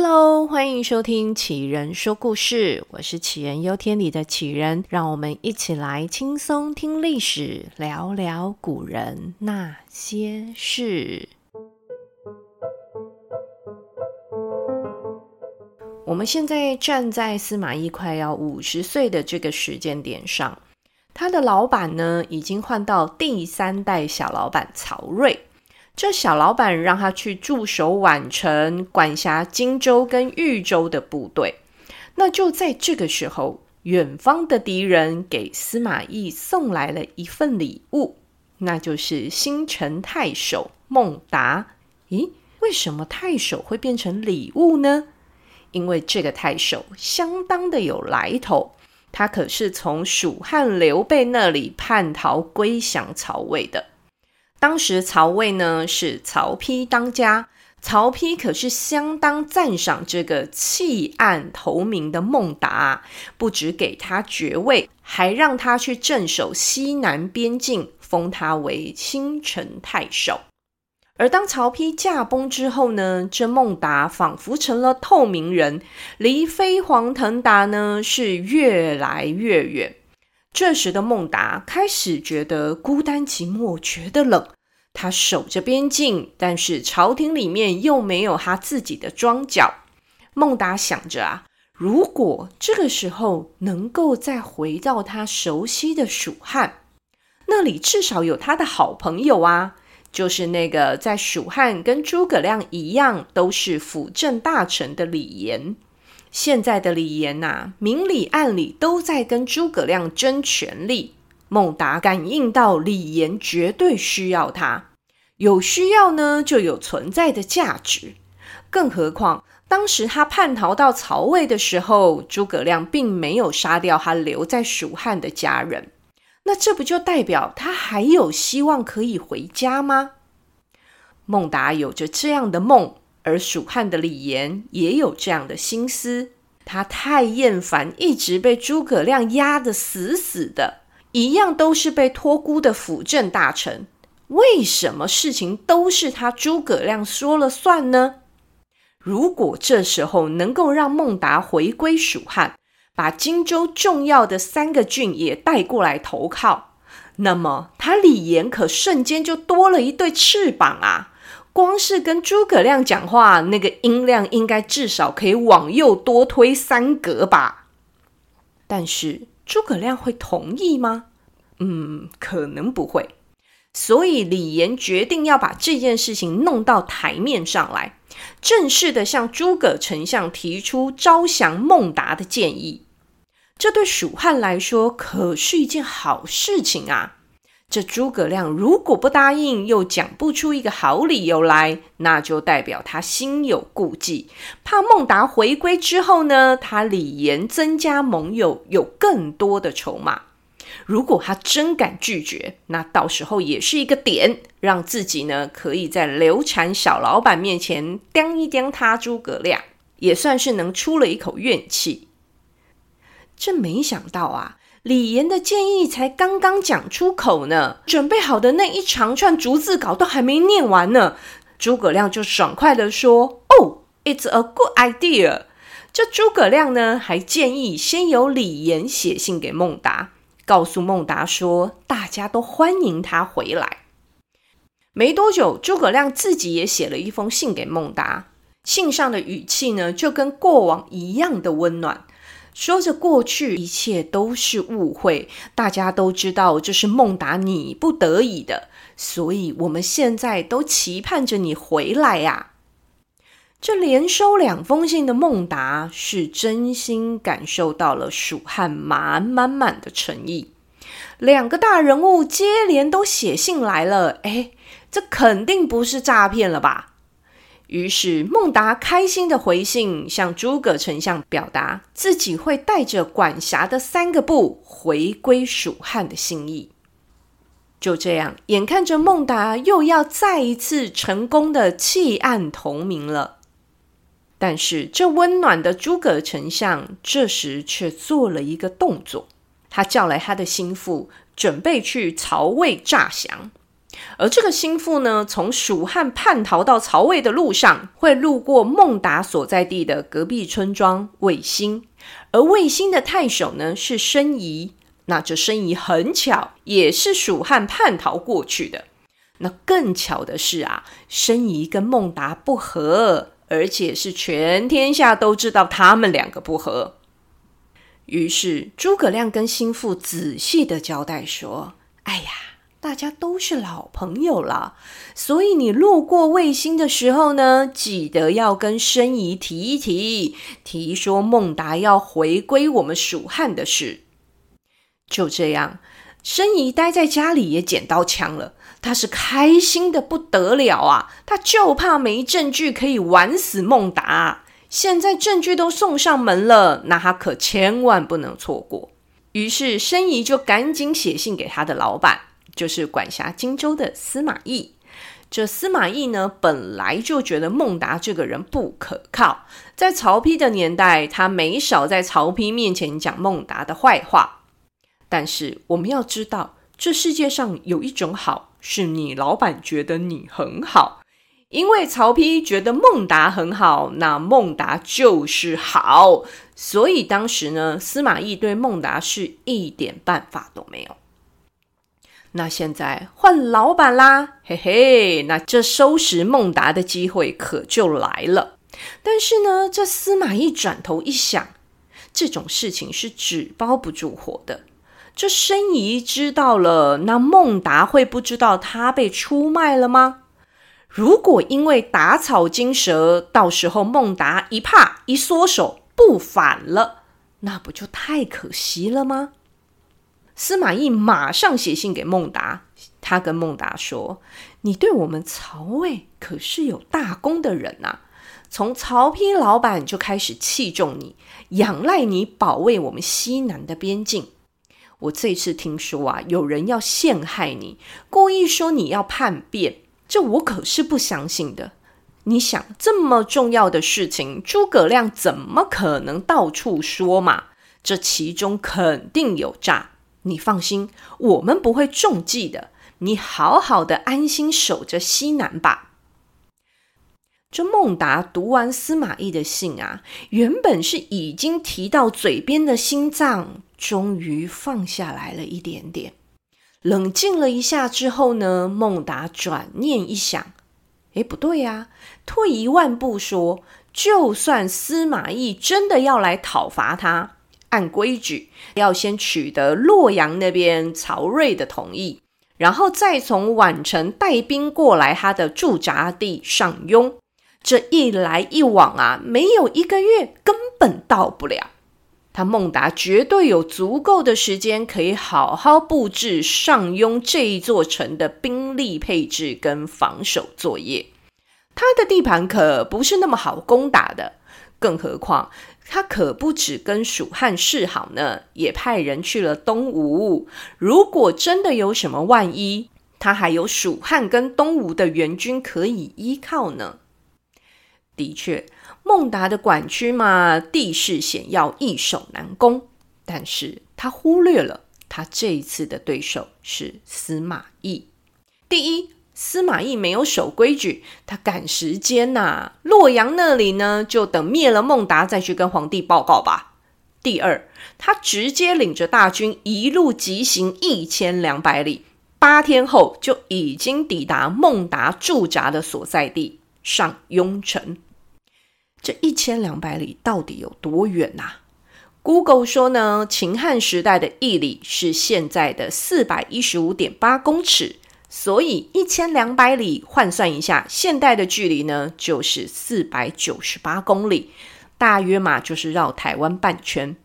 Hello，欢迎收听杞人说故事，我是杞人忧天里的杞人，让我们一起来轻松听历史，聊聊古人那些事。我们现在站在司马懿快要五十岁的这个时间点上，他的老板呢，已经换到第三代小老板曹睿。这小老板让他去驻守宛城，管辖荆州跟豫州的部队。那就在这个时候，远方的敌人给司马懿送来了一份礼物，那就是新城太守孟达。咦，为什么太守会变成礼物呢？因为这个太守相当的有来头，他可是从蜀汉刘备那里叛逃归降曹魏的。当时曹魏呢是曹丕当家，曹丕可是相当赞赏这个弃暗投明的孟达，不只给他爵位，还让他去镇守西南边境，封他为新城太守。而当曹丕驾崩之后呢，这孟达仿佛成了透明人，离飞黄腾达呢是越来越远。这时的孟达开始觉得孤单寂寞，觉得冷。他守着边境，但是朝廷里面又没有他自己的庄脚。孟达想着啊，如果这个时候能够再回到他熟悉的蜀汉，那里至少有他的好朋友啊，就是那个在蜀汉跟诸葛亮一样都是辅政大臣的李严。现在的李严呐，明里暗里都在跟诸葛亮争权力。孟达感应到李严绝对需要他，有需要呢，就有存在的价值。更何况当时他叛逃到曹魏的时候，诸葛亮并没有杀掉他留在蜀汉的家人，那这不就代表他还有希望可以回家吗？孟达有着这样的梦，而蜀汉的李严也有这样的心思。他太厌烦一直被诸葛亮压得死死的。一样都是被托孤的辅政大臣，为什么事情都是他诸葛亮说了算呢？如果这时候能够让孟达回归蜀汉，把荆州重要的三个郡也带过来投靠，那么他李严可瞬间就多了一对翅膀啊！光是跟诸葛亮讲话，那个音量应该至少可以往右多推三格吧？但是。诸葛亮会同意吗？嗯，可能不会。所以李严决定要把这件事情弄到台面上来，正式的向诸葛丞相提出招降孟达的建议。这对蜀汉来说可是一件好事情啊！这诸葛亮如果不答应，又讲不出一个好理由来，那就代表他心有顾忌，怕孟达回归之后呢，他李严增加盟友，有更多的筹码。如果他真敢拒绝，那到时候也是一个点，让自己呢可以在刘禅小老板面前刁一刁他诸葛亮，也算是能出了一口怨气。这没想到啊！李严的建议才刚刚讲出口呢，准备好的那一长串逐字稿都还没念完呢，诸葛亮就爽快地说：“哦，it's a good idea。”这诸葛亮呢，还建议先由李严写信给孟达，告诉孟达说大家都欢迎他回来。没多久，诸葛亮自己也写了一封信给孟达，信上的语气呢，就跟过往一样的温暖。说着过去一切都是误会，大家都知道这是孟达你不得已的，所以我们现在都期盼着你回来呀。这连收两封信的孟达是真心感受到了蜀汉满满满的诚意。两个大人物接连都写信来了，哎，这肯定不是诈骗了吧？于是孟达开心的回信，向诸葛丞相表达自己会带着管辖的三个部回归蜀汉的心意。就这样，眼看着孟达又要再一次成功的弃暗投明了，但是这温暖的诸葛丞相这时却做了一个动作，他叫来他的心腹，准备去曹魏诈降。而这个心腹呢，从蜀汉叛逃到曹魏的路上，会路过孟达所在地的隔壁村庄卫星，而卫星的太守呢是申仪。那这申仪很巧，也是蜀汉叛逃过去的。那更巧的是啊，申仪跟孟达不和，而且是全天下都知道他们两个不和。于是诸葛亮跟心腹仔细的交代说：“哎呀。”大家都是老朋友了，所以你路过卫星的时候呢，记得要跟申仪提一提，提说孟达要回归我们蜀汉的事。就这样，申仪待在家里也捡到枪了，他是开心的不得了啊！他就怕没证据可以玩死孟达，现在证据都送上门了，那他可千万不能错过。于是申仪就赶紧写信给他的老板。就是管辖荆州的司马懿。这司马懿呢，本来就觉得孟达这个人不可靠，在曹丕的年代，他没少在曹丕面前讲孟达的坏话。但是我们要知道，这世界上有一种好，是你老板觉得你很好，因为曹丕觉得孟达很好，那孟达就是好。所以当时呢，司马懿对孟达是一点办法都没有。那现在换老板啦，嘿嘿，那这收拾孟达的机会可就来了。但是呢，这司马懿转头一想，这种事情是纸包不住火的。这申仪知道了，那孟达会不知道他被出卖了吗？如果因为打草惊蛇，到时候孟达一怕一缩手不反了，那不就太可惜了吗？司马懿马上写信给孟达，他跟孟达说：“你对我们曹魏可是有大功的人呐，从曹丕老板就开始器重你，仰赖你保卫我们西南的边境。我这次听说啊，有人要陷害你，故意说你要叛变，这我可是不相信的。你想这么重要的事情，诸葛亮怎么可能到处说嘛？这其中肯定有诈。”你放心，我们不会中计的。你好好的安心守着西南吧。这孟达读完司马懿的信啊，原本是已经提到嘴边的心脏，终于放下来了一点点。冷静了一下之后呢，孟达转念一想，诶，不对呀，退一万步说，就算司马懿真的要来讨伐他。按规矩，要先取得洛阳那边曹睿的同意，然后再从宛城带兵过来他的驻扎地上庸。这一来一往啊，没有一个月，根本到不了。他孟达绝对有足够的时间，可以好好布置上庸这一座城的兵力配置跟防守作业。他的地盘可不是那么好攻打的，更何况。他可不止跟蜀汉示好呢，也派人去了东吴。如果真的有什么万一，他还有蜀汉跟东吴的援军可以依靠呢。的确，孟达的管区嘛，地势险要，易守难攻。但是他忽略了，他这一次的对手是司马懿。第一。司马懿没有守规矩，他赶时间呐、洛阳那里呢，就等灭了孟达再去跟皇帝报告吧。第二，他直接领着大军一路急行一千两百里，八天后就已经抵达孟达驻扎的所在地上庸城。这一千两百里到底有多远呐、？Google 说呢，秦汉时代的一里是现在的四百一十五点八公尺。所以一千两百里换算一下，现代的距离呢，就是四百九十八公里，大约嘛就是绕台湾半圈。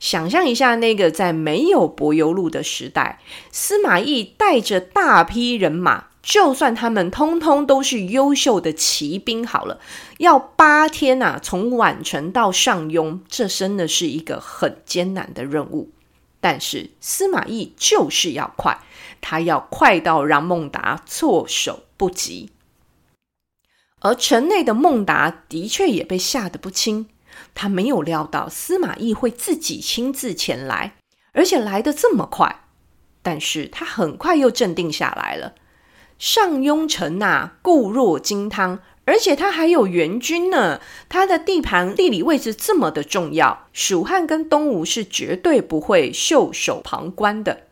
想象一下，那个在没有柏油路的时代，司马懿带着大批人马，就算他们通通都是优秀的骑兵，好了，要八天呐、啊，从宛城到上庸，这真的是一个很艰难的任务。但是司马懿就是要快。他要快到让孟达措手不及，而城内的孟达的确也被吓得不轻。他没有料到司马懿会自己亲自前来，而且来得这么快。但是他很快又镇定下来了。上庸城呐、固若金汤，而且他还有援军呢。他的地盘地理位置这么的重要，蜀汉跟东吴是绝对不会袖手旁观的。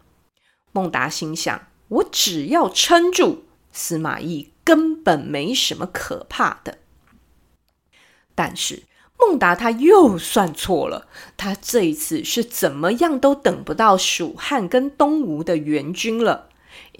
孟达心想：我只要撑住，司马懿根本没什么可怕的。但是孟达他又算错了，他这一次是怎么样都等不到蜀汉跟东吴的援军了。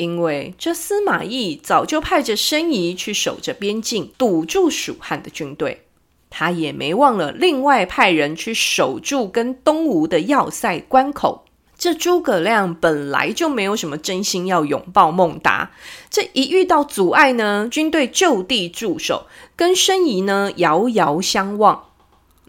因为这司马懿早就派着申仪去守着边境，堵住蜀汉的军队。他也没忘了另外派人去守住跟东吴的要塞关口。这诸葛亮本来就没有什么真心要拥抱孟达，这一遇到阻碍呢，军队就地驻守，跟申仪呢遥遥相望。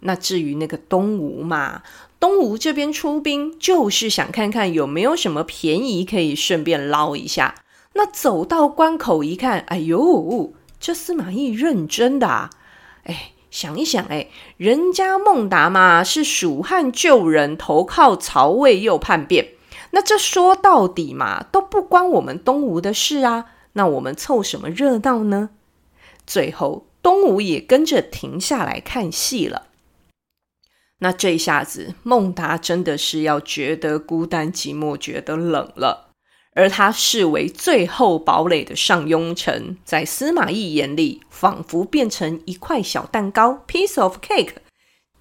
那至于那个东吴嘛，东吴这边出兵，就是想看看有没有什么便宜可以顺便捞一下。那走到关口一看，哎呦，这司马懿认真的啊！哎，想一想，哎，人家孟达嘛是蜀汉旧人，投靠曹魏又叛变，那这说到底嘛，都不关我们东吴的事啊。那我们凑什么热闹呢？最后，东吴也跟着停下来看戏了。那这一下子，孟达真的是要觉得孤单寂寞，觉得冷了。而他视为最后堡垒的上庸城，在司马懿眼里，仿佛变成一块小蛋糕 （piece of cake）。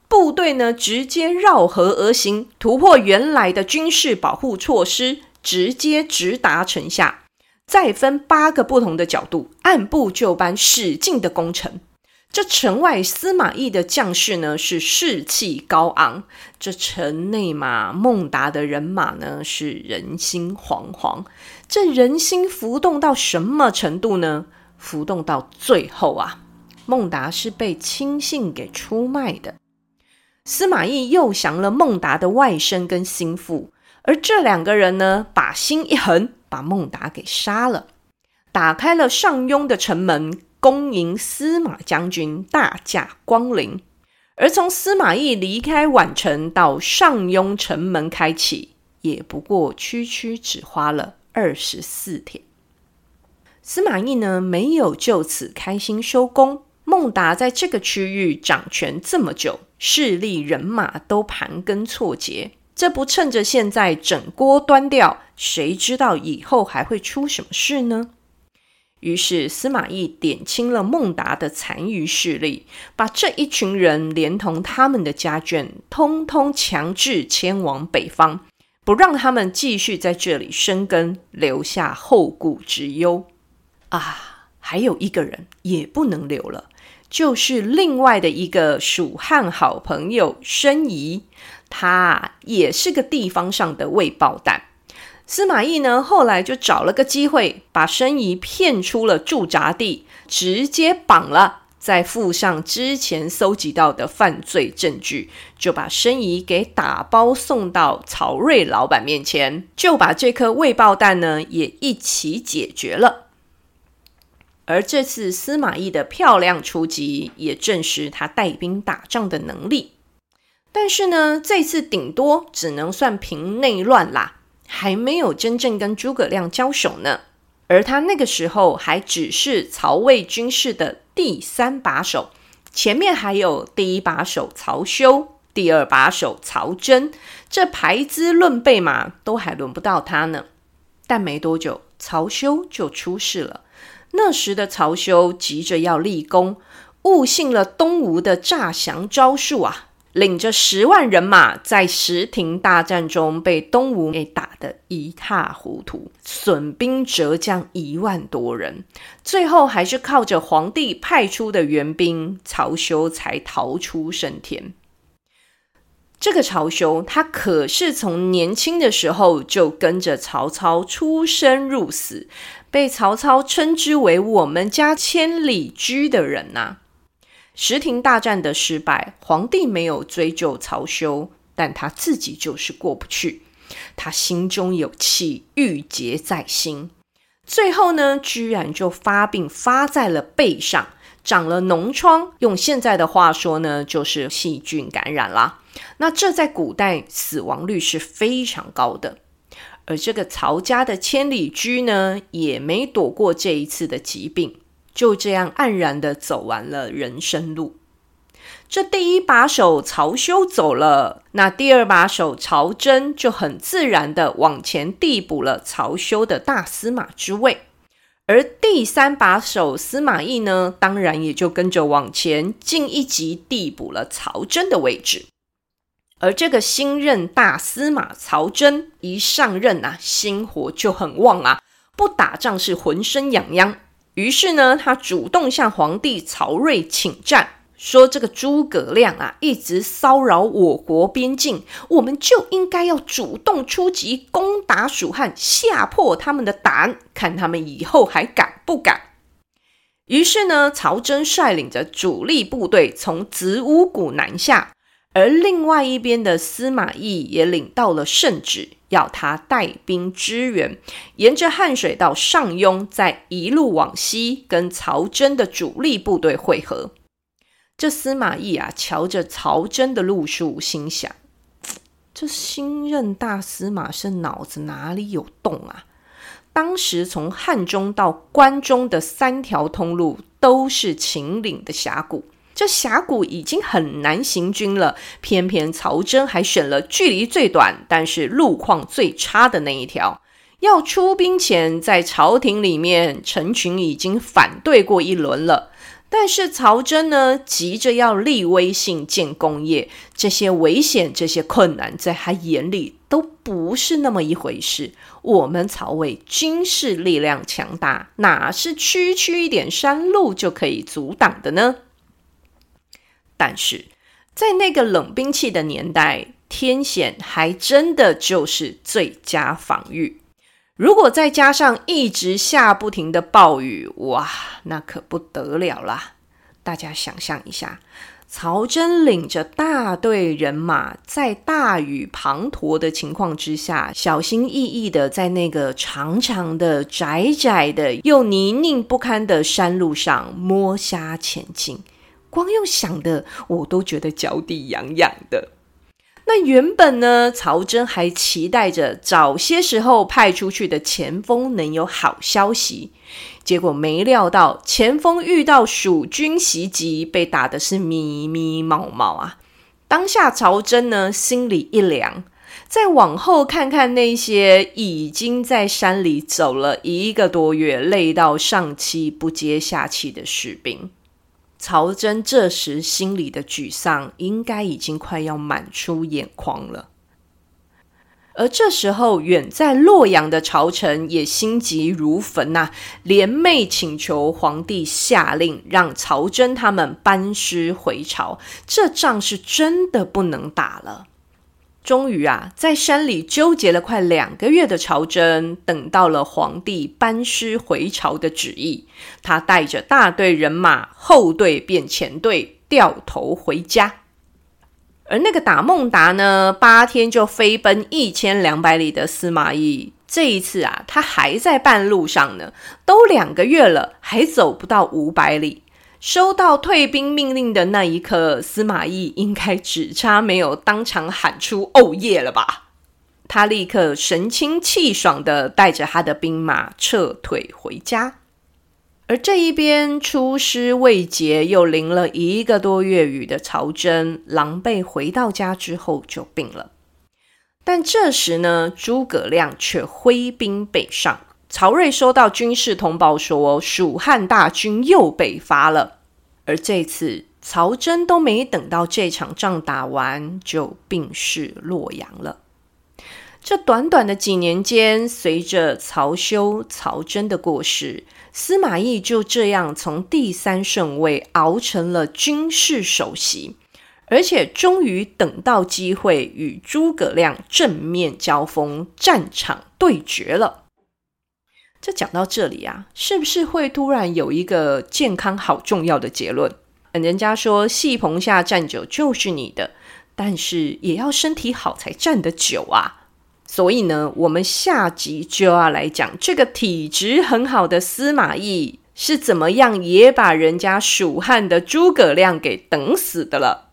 部队呢，直接绕河而行，突破原来的军事保护措施，直接直达城下，再分八个不同的角度，按部就班，使劲的攻城。这城外司马懿的将士呢，是士气高昂；这城内嘛，孟达的人马呢是人心惶惶。这人心浮动到什么程度呢？浮动到最后啊，孟达是被亲信给出卖的。司马懿诱降了孟达的外甥跟心腹，而这两个人呢，把心一横，把孟达给杀了，打开了上庸的城门。恭迎司马将军大驾光临，而从司马懿离开宛城到上庸城门开启，也不过区区只花了二十四天。司马懿呢，没有就此开心收工。孟达在这个区域掌权这么久，势力人马都盘根错节，这不趁着现在整锅端掉，谁知道以后还会出什么事呢？于是司马懿点清了孟达的残余势力，把这一群人连同他们的家眷，通通强制迁往北方，不让他们继续在这里生根，留下后顾之忧。啊，还有一个人也不能留了，就是另外的一个蜀汉好朋友申仪，他也是个地方上的未爆弹。司马懿呢，后来就找了个机会，把申仪骗出了驻扎地，直接绑了，再附上之前搜集到的犯罪证据，就把申仪给打包送到曹叡老板面前，就把这颗未爆弹呢也一起解决了。而这次司马懿的漂亮出击，也证实他带兵打仗的能力。但是呢，这次顶多只能算平内乱啦。还没有真正跟诸葛亮交手呢，而他那个时候还只是曹魏军事的第三把手，前面还有第一把手曹休，第二把手曹真，这排资论辈嘛，都还轮不到他呢。但没多久，曹休就出事了。那时的曹休急着要立功，误信了东吴的诈降招数啊。领着十万人马，在石亭大战中被东吴给打得一塌糊涂，损兵折将一万多人，最后还是靠着皇帝派出的援兵，曹休才逃出升天。这个曹休，他可是从年轻的时候就跟着曹操出生入死，被曹操称之为“我们家千里驹”的人呐、石亭大战的失败，皇帝没有追究曹休，但他自己就是过不去。他心中有气，郁结在心。最后呢，居然就发病发在了背上，长了脓疮。用现在的话说呢，就是细菌感染啦。那这在古代死亡率是非常高的。而这个曹家的千里驹呢，也没躲过这一次的疾病，就这样黯然的走完了人生路。这第一把手曹休走了，那第二把手曹真就很自然的往前递补了曹休的大司马之位，而第三把手司马懿呢，当然也就跟着往前进一级递补了曹真的位置。而这个新任大司马曹真一上任啊，心火就很旺啊，不打仗是浑身痒痒。于是呢，他主动向皇帝曹睿请战，说这个诸葛亮啊，一直骚扰我国边境，我们就应该要主动出击，攻打蜀汉，吓破他们的胆，看他们以后还敢不敢。于是呢，曹真率领着主力部队从子午谷南下。而另外一边的司马懿也领到了圣旨，要他带兵支援，沿着汉水到上庸，再一路往西跟曹真的主力部队会合。这司马懿啊，瞧着曹真的路数，心想：这新任大司马是脑子哪里有洞啊？当时从汉中到关中的三条通路都是秦岭的峡谷。这峡谷已经很难行军了，偏偏曹真还选了距离最短，但是路况最差的那一条。要出兵前，在朝廷里面，陈群已经反对过一轮了。但是曹真呢，急着要立威信、建功业，这些危险、这些困难，在他眼里都不是那么一回事。我们曹魏军事力量强大，哪是区区一点山路就可以阻挡的呢？但是在那个冷兵器的年代，天险还真的就是最佳防御。如果再加上一直下不停的暴雨，哇，那可不得了啦！大家想象一下，曹真领着大队人马，在大雨滂沱的情况之下，小心翼翼的在那个长长的、窄窄的又泥泞不堪的山路上摸虾前进。光用想的，我都觉得脚底痒痒的。那原本呢，曹真还期待着早些时候派出去的前锋能有好消息，结果没料到前锋遇到蜀军袭击，被打的是咪咪冒冒啊！当下曹真呢，心里一凉，再往后看看那些已经在山里走了一个多月，累到上气不接下气的士兵。曹真这时心里的沮丧，应该已经快要满出眼眶了。而这时候，远在洛阳的朝臣也心急如焚呐、啊，联袂请求皇帝下令，让曹真他们班师回朝。这仗是真的不能打了。终于啊，在山里纠结了快两个月的曹真，等到了皇帝班师回朝的旨意。他带着大队人马，后队变前队，掉头回家。而那个打孟达呢，八天就飞奔一千两百里的司马懿，这一次啊，他还在半路上呢，都两个月了，还走不到五百里。收到退兵命令的那一刻，司马懿应该只差没有当场喊出“哦耶”了吧？他立刻神清气爽的带着他的兵马撤退回家。而这一边出师未捷又淋了一个多月雨的曹真，狼狈回到家之后就病了。但这时呢，诸葛亮却挥兵北上。曹睿收到军事通报说，蜀汉大军又北伐了。而这次曹真都没等到这场仗打完，就病逝洛阳了。这短短的几年间，随着曹休、曹真的过世，司马懿就这样从第三顺位熬成了军事首席，而且终于等到机会与诸葛亮正面交锋，战场对决了。这讲到这里啊，是不是会突然有一个健康好重要的结论？人家说戏棚下站久就是你的，但是也要身体好才站得久啊。所以呢，我们下集就要来讲这个体质很好的司马懿是怎么样也把人家蜀汉的诸葛亮给等死的了。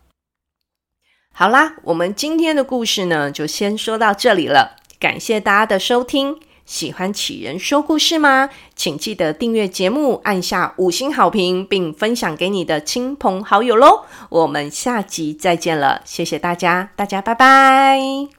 好啦，我们今天的故事呢，就先说到这里了。感谢大家的收听。喜欢杞人说故事吗？请记得订阅节目，按下五星好评，并分享给你的亲朋好友喽！我们下集再见了，谢谢大家，大家拜拜。